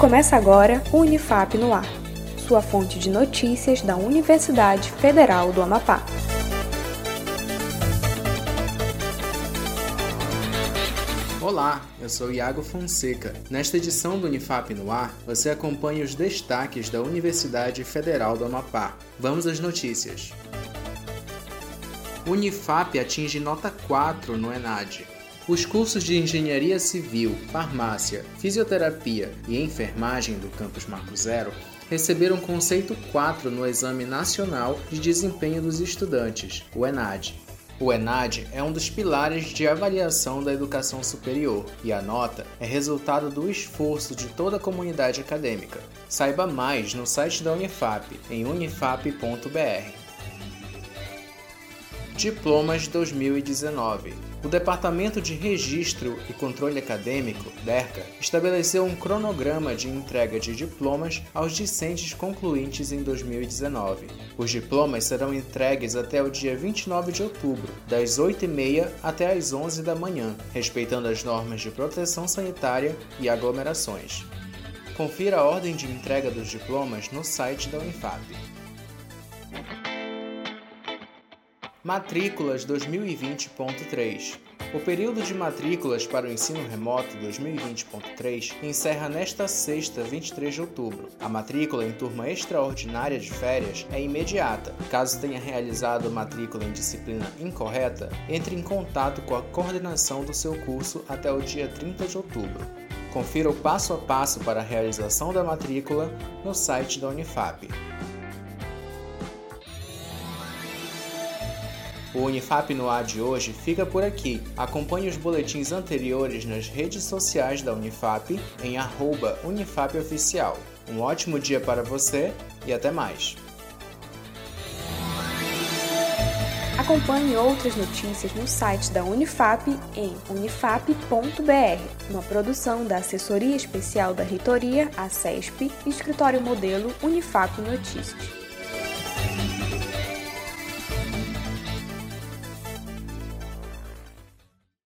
Começa agora o Unifap no Ar, sua fonte de notícias da Universidade Federal do Amapá. Olá, eu sou Iago Fonseca. Nesta edição do Unifap no Ar, você acompanha os destaques da Universidade Federal do Amapá. Vamos às notícias. Unifap atinge nota 4 no ENAD. Os cursos de Engenharia Civil, Farmácia, Fisioterapia e Enfermagem do Campus Marco Zero receberam conceito 4 no Exame Nacional de Desempenho dos Estudantes, o ENAD. O ENAD é um dos pilares de avaliação da educação superior e a nota é resultado do esforço de toda a comunidade acadêmica. Saiba mais no site da Unifap, em unifap.br. Diplomas 2019 o Departamento de Registro e Controle Acadêmico, DERCA, estabeleceu um cronograma de entrega de diplomas aos discentes concluintes em 2019. Os diplomas serão entregues até o dia 29 de outubro, das 8h30 até as 11 da manhã, respeitando as normas de proteção sanitária e aglomerações. Confira a ordem de entrega dos diplomas no site da Unifap. Matrículas 2020.3 O período de matrículas para o ensino remoto 2020.3 encerra nesta sexta, 23 de outubro. A matrícula em turma extraordinária de férias é imediata. Caso tenha realizado matrícula em disciplina incorreta, entre em contato com a coordenação do seu curso até o dia 30 de outubro. Confira o passo a passo para a realização da matrícula no site da Unifap. O Unifap no ar de hoje fica por aqui. Acompanhe os boletins anteriores nas redes sociais da Unifap em @unifapoficial. Um ótimo dia para você e até mais. Acompanhe outras notícias no site da Unifap em unifap.br, uma produção da Assessoria Especial da Reitoria, a CESP, Escritório Modelo Unifap Notícias.